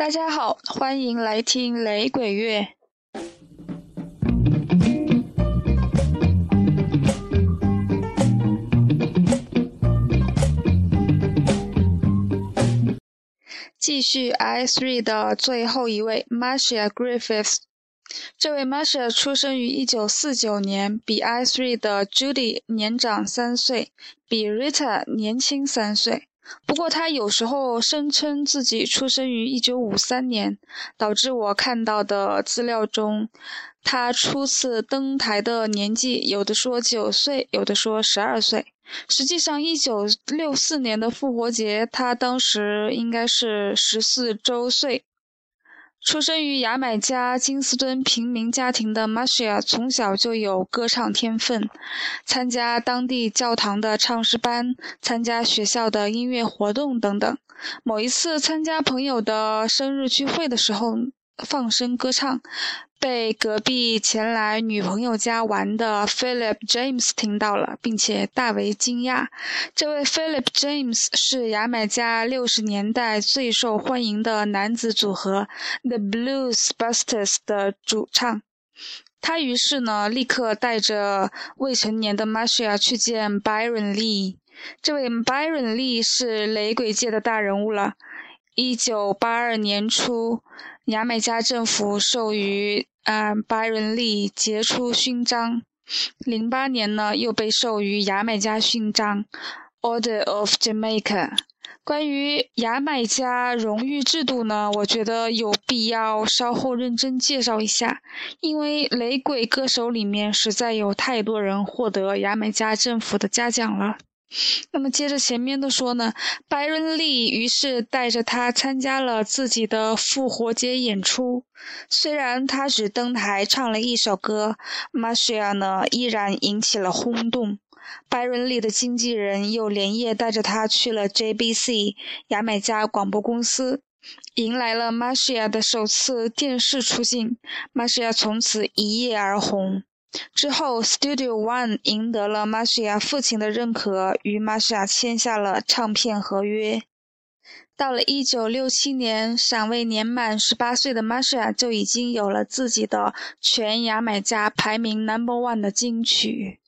大家好，欢迎来听雷鬼乐。继续 I Three 的最后一位 Marcia Griffiths。这位 Marcia 出生于1949年，比 I Three 的 Judy 年长三岁，比 Rita 年轻三岁。不过他有时候声称自己出生于1953年，导致我看到的资料中，他初次登台的年纪有的说九岁，有的说十二岁。实际上，1964年的复活节，他当时应该是十四周岁。出生于牙买加金斯敦平民家庭的 Marcia 从小就有歌唱天分，参加当地教堂的唱诗班，参加学校的音乐活动等等。某一次参加朋友的生日聚会的时候，放声歌唱。被隔壁前来女朋友家玩的 Philip James 听到了，并且大为惊讶。这位 Philip James 是牙买加六十年代最受欢迎的男子组合 The Blues Busters 的主唱。他于是呢，立刻带着未成年的 Marcia 去见 Byron Lee。这位 Byron Lee 是雷鬼界的大人物了。一九八二年初，牙买加政府授予。啊，巴伦利杰出勋章，零八年呢又被授予牙买加勋章，Order of Jamaica。关于牙买加荣誉制度呢，我觉得有必要稍后认真介绍一下，因为雷鬼歌手里面实在有太多人获得牙买加政府的嘉奖了。那么接着前面的说呢，白伦利于是带着他参加了自己的复活节演出。虽然他只登台唱了一首歌，Marcia 呢依然引起了轰动。白伦利的经纪人又连夜带着他去了 JBC 牙买加广播公司，迎来了 Marcia 的首次电视出镜。Marcia 从此一夜而红。之后，Studio One 赢得了 Marcia 父亲的认可，与 Marcia 签下了唱片合约。到了1967年，尚未年满18岁的 Marcia 就已经有了自己的全牙买加排名 Number One 的金曲。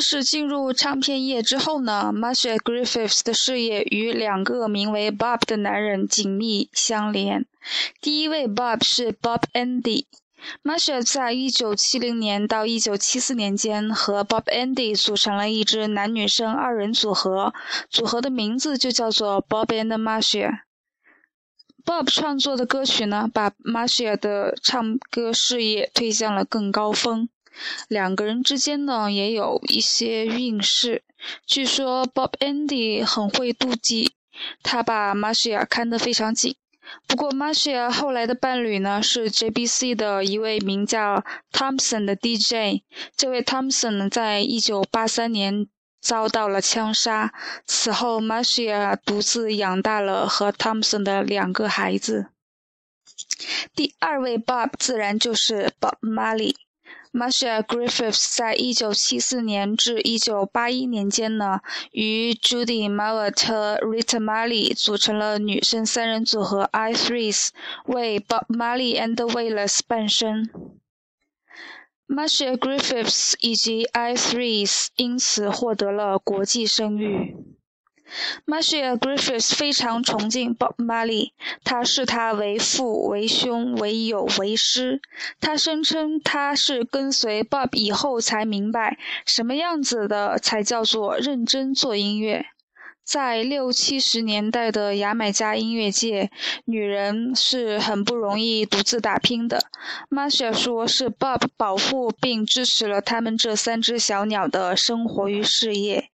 正式进入唱片业之后呢，Marsha Griffiths 的事业与两个名为 Bob 的男人紧密相连。第一位 Bob 是 Bob Andy。Marcia 在1970年到1974年间和 Bob Andy 组成了一支男女生二人组合，组合的名字就叫做 Bob and Marcia。Bob 创作的歌曲呢，把 Marsha 的唱歌事业推向了更高峰。两个人之间呢，也有一些运势。据说 Bob Andy 很会妒忌，他把 Marcia 看得非常紧。不过 Marcia 后来的伴侣呢，是 JBC 的一位名叫 Thompson 的 DJ。这位 Thompson 在一九八三年遭到了枪杀。此后，Marcia 独自养大了和 Thompson 的两个孩子。第二位 Bob 自然就是 Bob Marley。Marcia Griffiths 在一九七四年至一九八一年间呢，与 Judy Mowatt 和 Rita Marley 组成了女生三人组合 I Threes，为 Bob Marley and the Wailers 伴声。Marcia Griffiths 以及 I Threes 因此获得了国际声誉。Marcia Griffiths 非常崇敬 Bob Marley，他视他为父、为兄、为友、为师。他声称他是跟随 Bob 以后才明白什么样子的才叫做认真做音乐。在六七十年代的牙买加音乐界，女人是很不容易独自打拼的。Marcia 说是 Bob 保护并支持了他们这三只小鸟的生活与事业。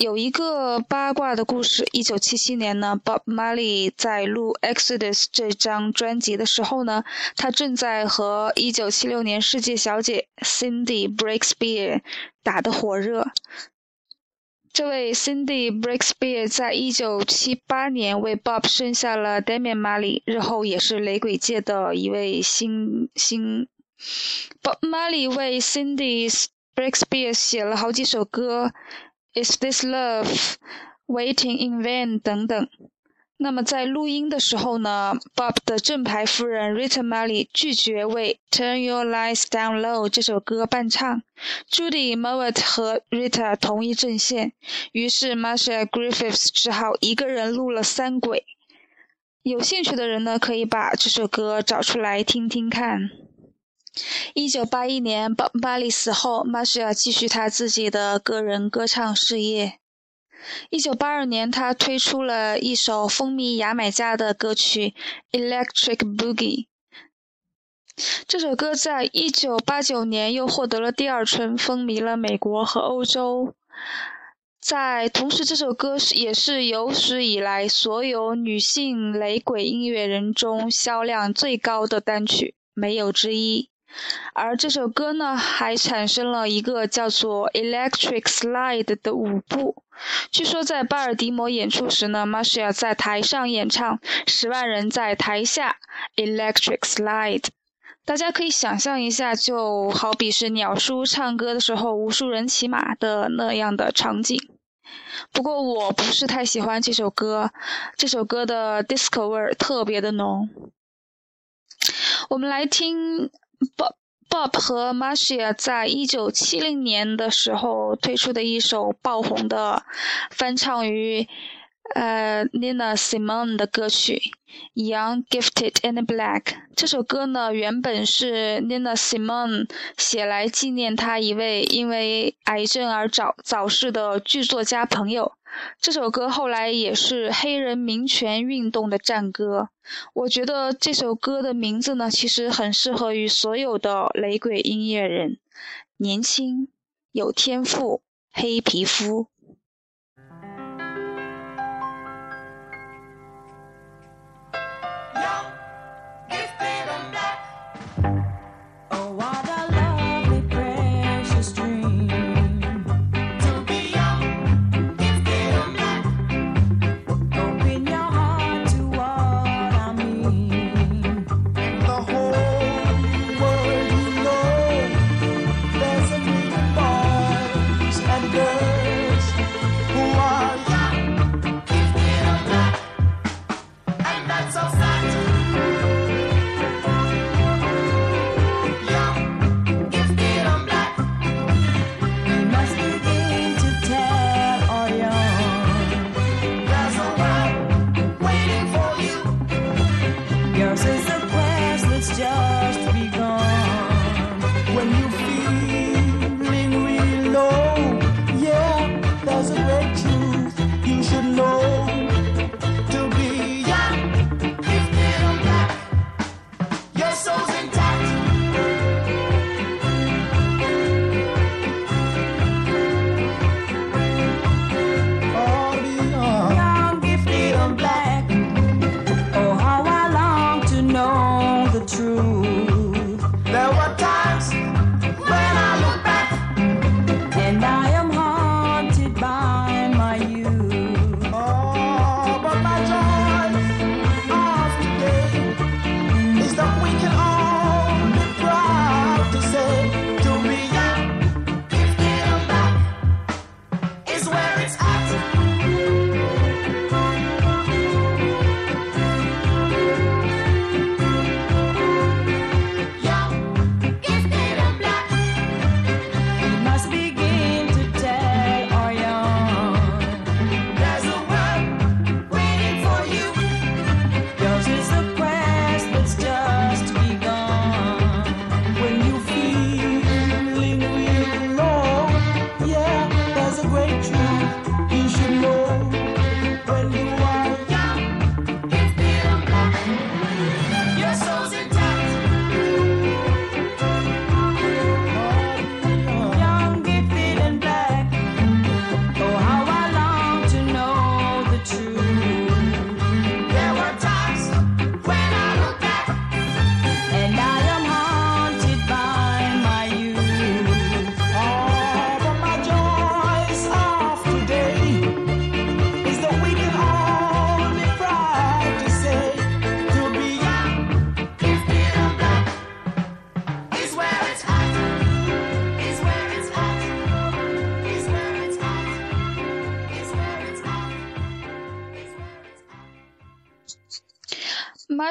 有一个八卦的故事。一九七七年呢，Bob Marley 在录《Exodus》这张专辑的时候呢，他正在和一九七六年世界小姐 Cindy Breakspear 打得火热。这位 Cindy Breakspear 在一九七八年为 Bob 生下了 Damian Marley，日后也是雷鬼界的一位新星。Bob Marley 为 Cindy Breakspear 写了好几首歌。Is this love waiting in vain？等等。那么在录音的时候呢，Bob 的正牌夫人 Rita Marley 拒绝为《Turn Your Lights Down Low》这首歌伴唱，Judy Mowatt 和 Rita 同一阵线，于是 Marcia Griffiths 只好一个人录了三轨。有兴趣的人呢，可以把这首歌找出来听听看。一九八一年，巴巴里死后，Marcia 继续他自己的个人歌唱事业。一九八二年，他推出了一首风靡牙买加的歌曲《Electric Boogie》。这首歌在一九八九年又获得了第二春，风靡了美国和欧洲。在同时，这首歌也是有史以来所有女性雷鬼音乐人中销量最高的单曲，没有之一。而这首歌呢，还产生了一个叫做 Electric Slide 的舞步。据说在巴尔的摩演出时呢，Marcia 在台上演唱，十万人在台下 Electric Slide。大家可以想象一下，就好比是鸟叔唱歌的时候，无数人骑马的那样的场景。不过我不是太喜欢这首歌，这首歌的 disco 味儿特别的浓。我们来听。Bob Bob 和 Marcia 在一九七零年的时候推出的一首爆红的翻唱于呃 Nina Simone 的歌曲《Young, Gifted and Black》。这首歌呢，原本是 Nina Simone 写来纪念他一位因为癌症而早早逝的剧作家朋友。这首歌后来也是黑人民权运动的战歌。我觉得这首歌的名字呢其实很适合于所有的雷鬼音乐人年轻有天赋黑皮肤。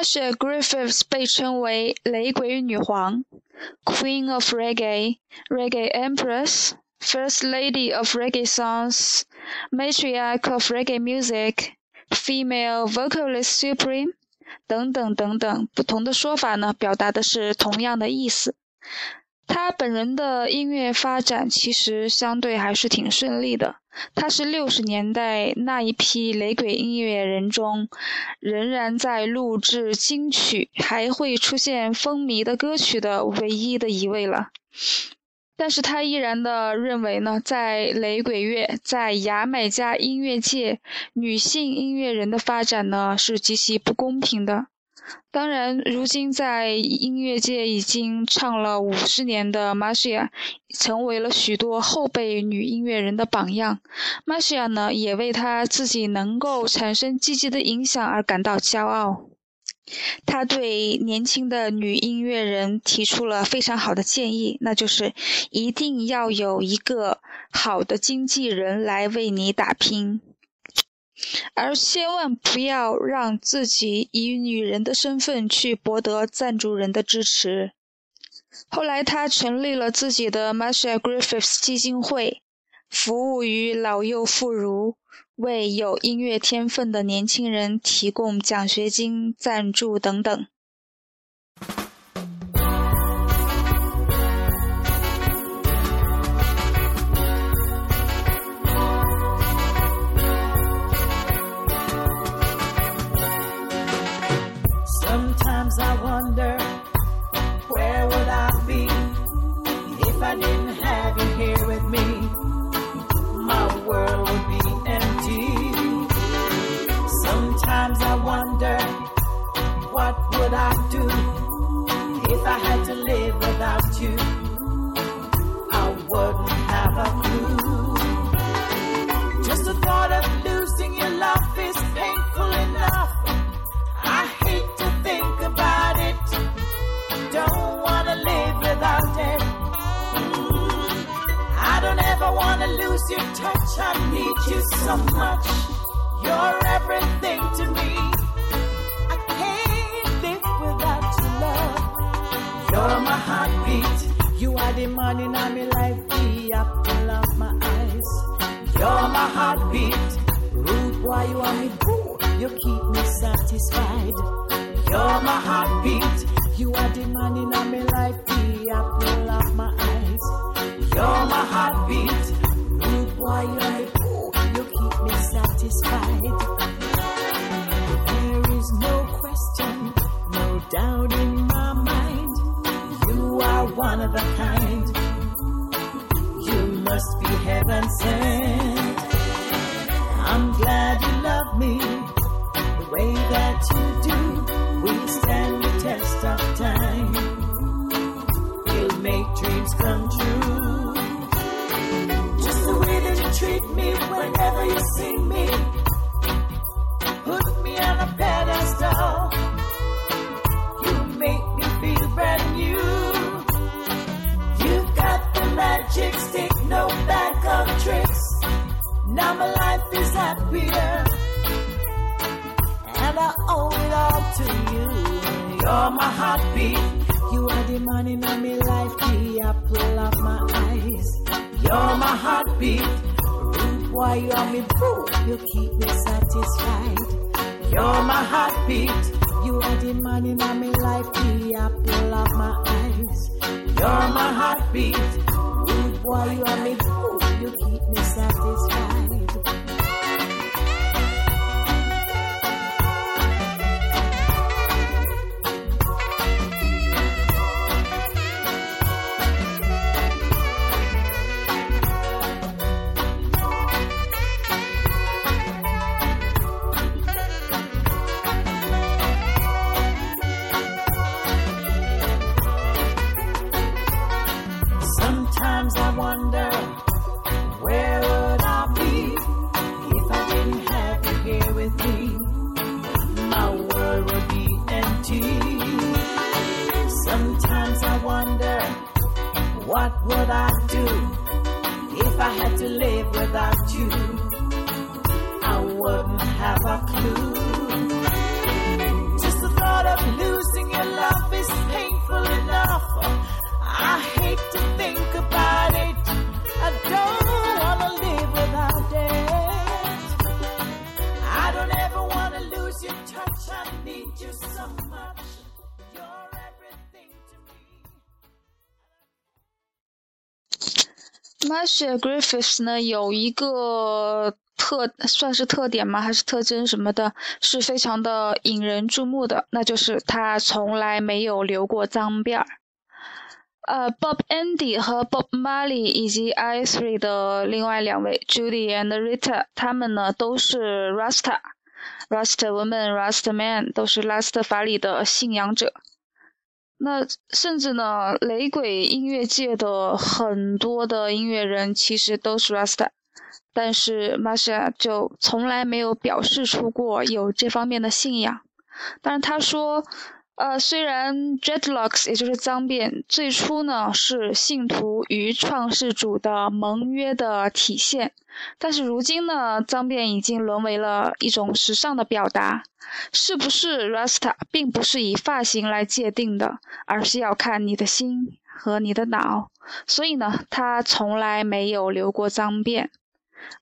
Marcia Griffiths 被称为雷鬼女皇 （Queen of Reggae）、Reggae Empress、First Lady of Reggae Songs、Matriarch of Reggae Music、Female Vocalist Supreme 等等等等，不同的说法呢，表达的是同样的意思。 他本人的音乐发展其实相对还是挺顺利的。他是六十年代那一批雷鬼音乐人中，仍然在录制金曲，还会出现风靡的歌曲的唯一的一位了。但是他依然的认为呢，在雷鬼乐，在牙买加音乐界，女性音乐人的发展呢是极其不公平的。当然，如今在音乐界已经唱了五十年的 Marcia，成为了许多后辈女音乐人的榜样。Marcia 呢，也为她自己能够产生积极的影响而感到骄傲。她对年轻的女音乐人提出了非常好的建议，那就是一定要有一个好的经纪人来为你打拼。而千万不要让自己以女人的身份去博得赞助人的支持。后来，他成立了自己的 Marcia Griffiths 基金会，服务于老幼妇孺，为有音乐天分的年轻人提供奖学金、赞助等等。wonder where would I be if I didn't have you here with me? My world would be empty. Sometimes I wonder what would I do if I had to you see me. Put me on a pedestal. You make me feel brand new magic stick, no back of tricks. Now my life is happier, and I owe it all to you. You're my heartbeat. You are the man in my life, the apple of my eyes. You're my heartbeat. Boy, you are me boo. You keep me satisfied. You're my heartbeat. You are the man in my life, the apple of my eyes. You're my heartbeat. While you are me, you keep me satisfied. Marcia Griffiths 呢有一个特算是特点吗？还是特征什么的？是非常的引人注目的，那就是他从来没有留过脏辫儿。呃，Bob Andy 和 Bob Marley 以及 I Three 的另外两位 Judy and Rita，他们呢都是 Rasta，Rasta woman，Rasta man，都是拉斯特法里的信仰者。那甚至呢，雷鬼音乐界的很多的音乐人其实都是 Rasta，但是 Masha 就从来没有表示出过有这方面的信仰。但是他说，呃，虽然 dreadlocks 也就是脏辫最初呢是信徒与创世主的盟约的体现。但是如今呢，脏辫已经沦为了一种时尚的表达。是不是 Rasta，并不是以发型来界定的，而是要看你的心和你的脑。所以呢，他从来没有留过脏辫。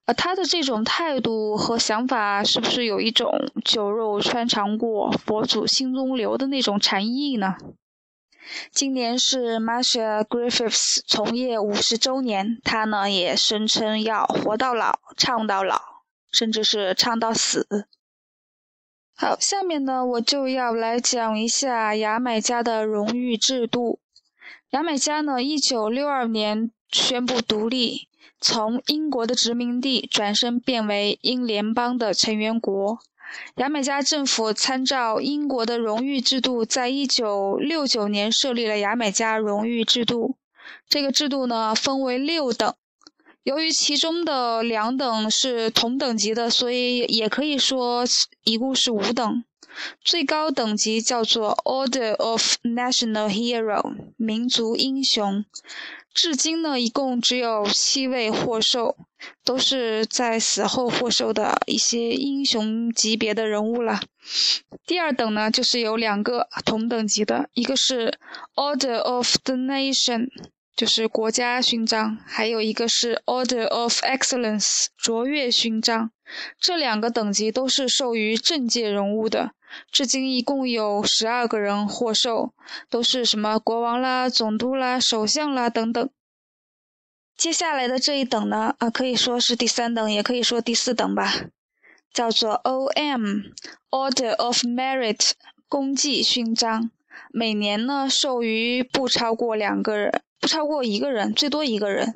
而他的这种态度和想法，是不是有一种酒肉穿肠过，佛祖心中留的那种禅意呢？今年是 Marsha Griffiths 从业五十周年，他呢也声称要活到老，唱到老，甚至是唱到死。好，下面呢我就要来讲一下牙买加的荣誉制度。牙买加呢，一九六二年宣布独立，从英国的殖民地转身变为英联邦的成员国。牙买加政府参照英国的荣誉制度，在一九六九年设立了牙买加荣誉制度。这个制度呢，分为六等。由于其中的两等是同等级的，所以也可以说一共是五等。最高等级叫做 Order of National Hero，民族英雄。至今呢，一共只有七位获授，都是在死后获授的一些英雄级别的人物了。第二等呢，就是有两个同等级的，一个是 Order of the Nation，就是国家勋章，还有一个是 Order of Excellence，卓越勋章。这两个等级都是授予政界人物的。至今一共有十二个人获授，都是什么国王啦、总督啦、首相啦等等。接下来的这一等呢，啊，可以说是第三等，也可以说第四等吧，叫做 O.M.Order of Merit 功绩勋章，每年呢授予不超过两个人，不超过一个人，最多一个人。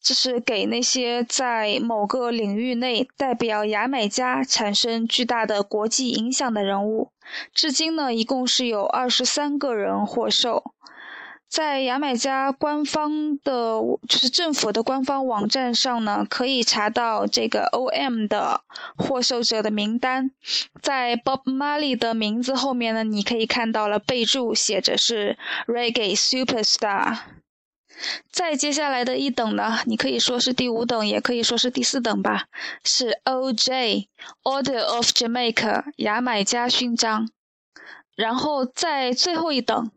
这是给那些在某个领域内代表牙买加产生巨大的国际影响的人物。至今呢，一共是有二十三个人获授。在牙买加官方的，就是政府的官方网站上呢，可以查到这个 O.M. 的获授者的名单。在 Bob Marley 的名字后面呢，你可以看到了备注，写着是 Reggae Superstar。再接下来的一等呢，你可以说是第五等，也可以说是第四等吧，是 O.J. Order of Jamaica 牙买加勋章。然后在最后一等，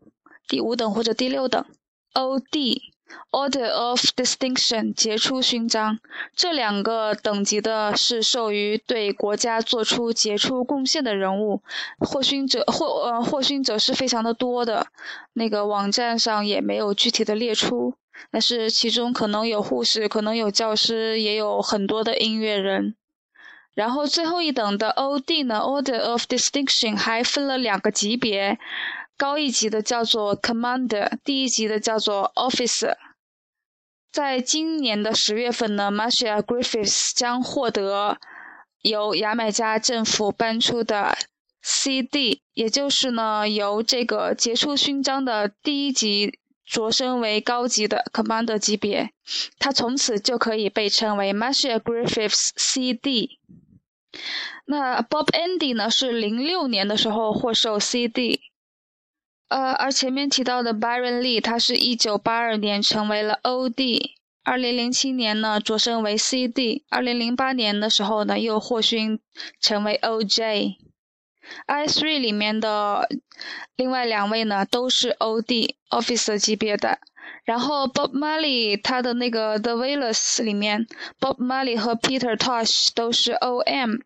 第五等或者第六等，O.D. Order of Distinction 杰出勋章。这两个等级的是授予对国家做出杰出贡献的人物，获勋者获呃获勋者是非常的多的，那个网站上也没有具体的列出，但是其中可能有护士，可能有教师，也有很多的音乐人。然后最后一等的 O.D. 呢，Order of Distinction 还分了两个级别。高一级的叫做 Commander，低一级的叫做 Officer。在今年的十月份呢，Marsha Griffiths 将获得由牙买加政府颁出的 C.D，也就是呢由这个杰出勋章的第一级擢升为高级的 Commander 级别，他从此就可以被称为 Marsha Griffiths C.D。那 Bob Andy 呢是零六年的时候获授 C.D。呃，而前面提到的 Byron Lee，他是一九八二年成为了 O.D.，二零零七年呢擢升为 C.D.，二零零八年的时候呢又获勋成为 O.J。I three 里面的另外两位呢都是 O.D. Officer 级别的，然后 Bob Marley 他的那个 The Wailers 里面，Bob Marley 和 Peter Tosh 都是 O.M.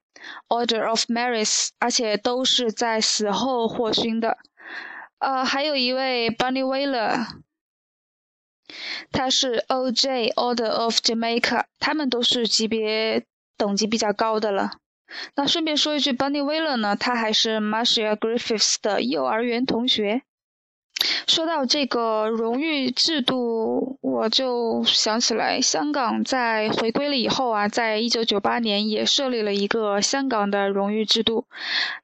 Order of Merit，而且都是在死后获勋的。呃，还有一位 Bunny Wailer，他是 O.J. Order of Jamaica，他们都是级别等级比较高的了。那顺便说一句，Bunny Wailer 呢，他还是 Marcia Griffiths 的幼儿园同学。说到这个荣誉制度，我就想起来，香港在回归了以后啊，在一九九八年也设立了一个香港的荣誉制度，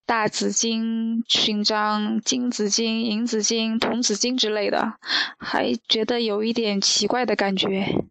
大紫金勋章、金紫金、银紫金、铜紫金之类的，还觉得有一点奇怪的感觉。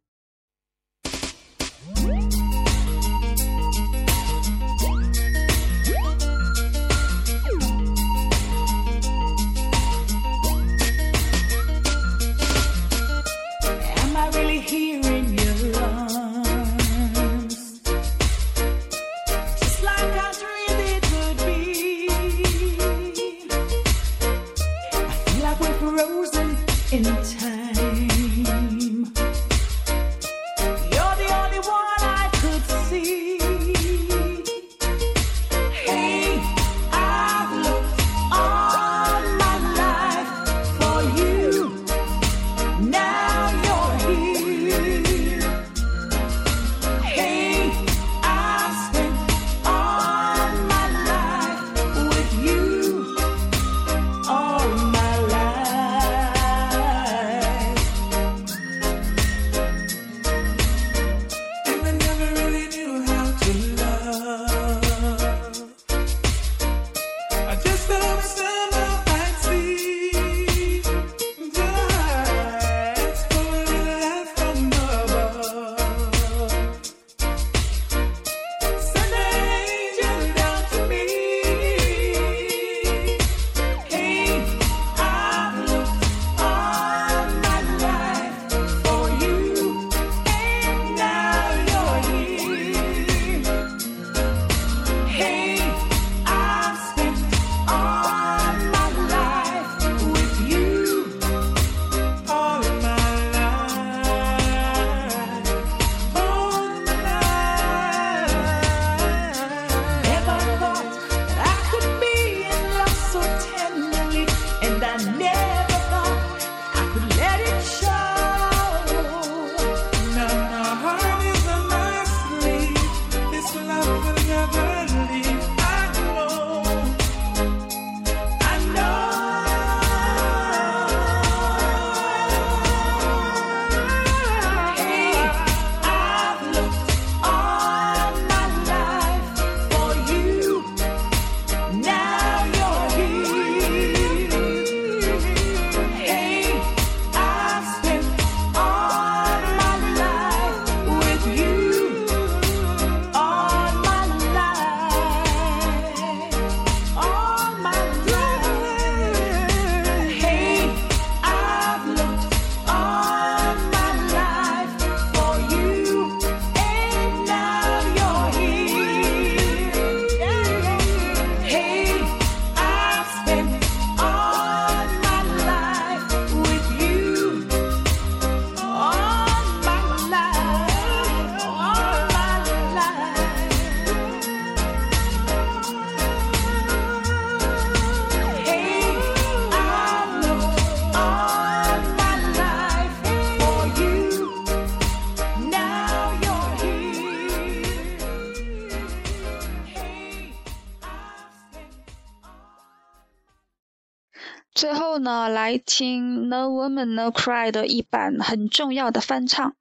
来听《No Woman No Cry》的一版很重要的翻唱，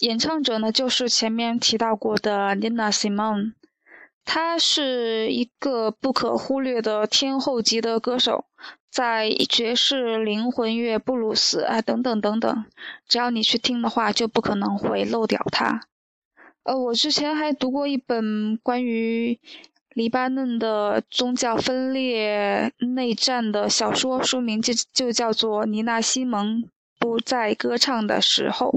演唱者呢就是前面提到过的 Nina Simone，她是一个不可忽略的天后级的歌手，在爵士、灵魂乐、布鲁斯啊等等等等，只要你去听的话，就不可能会漏掉她。呃，我之前还读过一本关于。黎巴嫩的宗教分裂内战的小说，书名就就叫做《尼娜西蒙不在歌唱的时候》。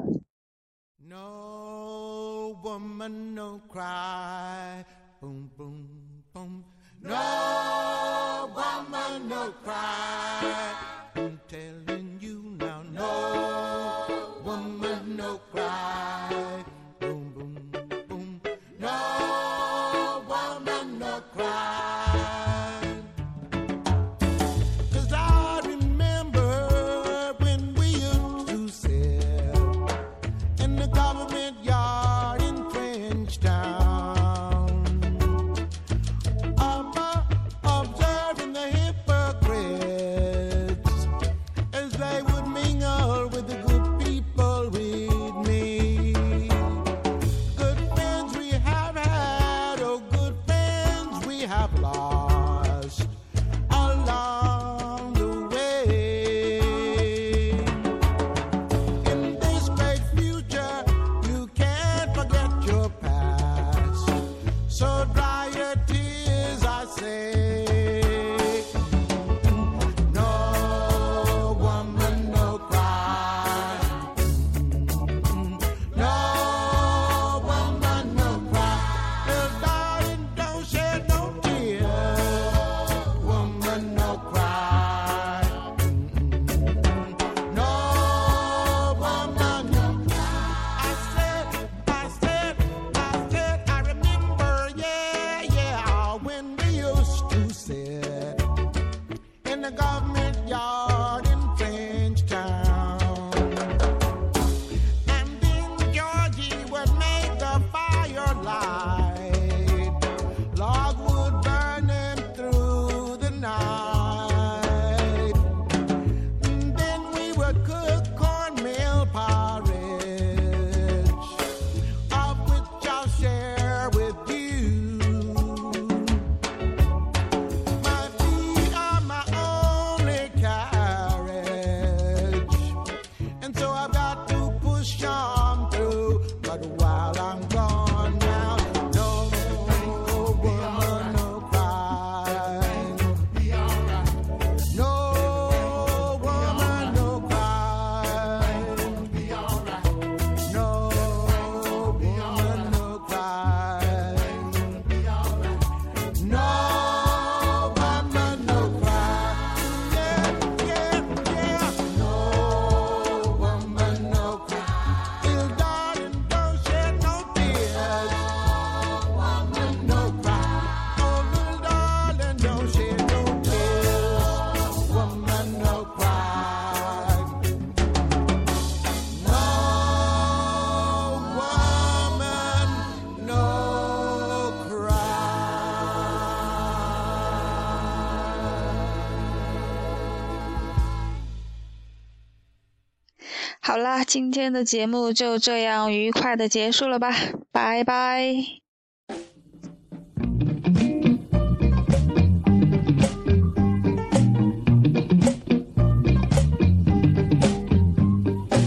今天的节目就这样愉快的结束了吧拜拜。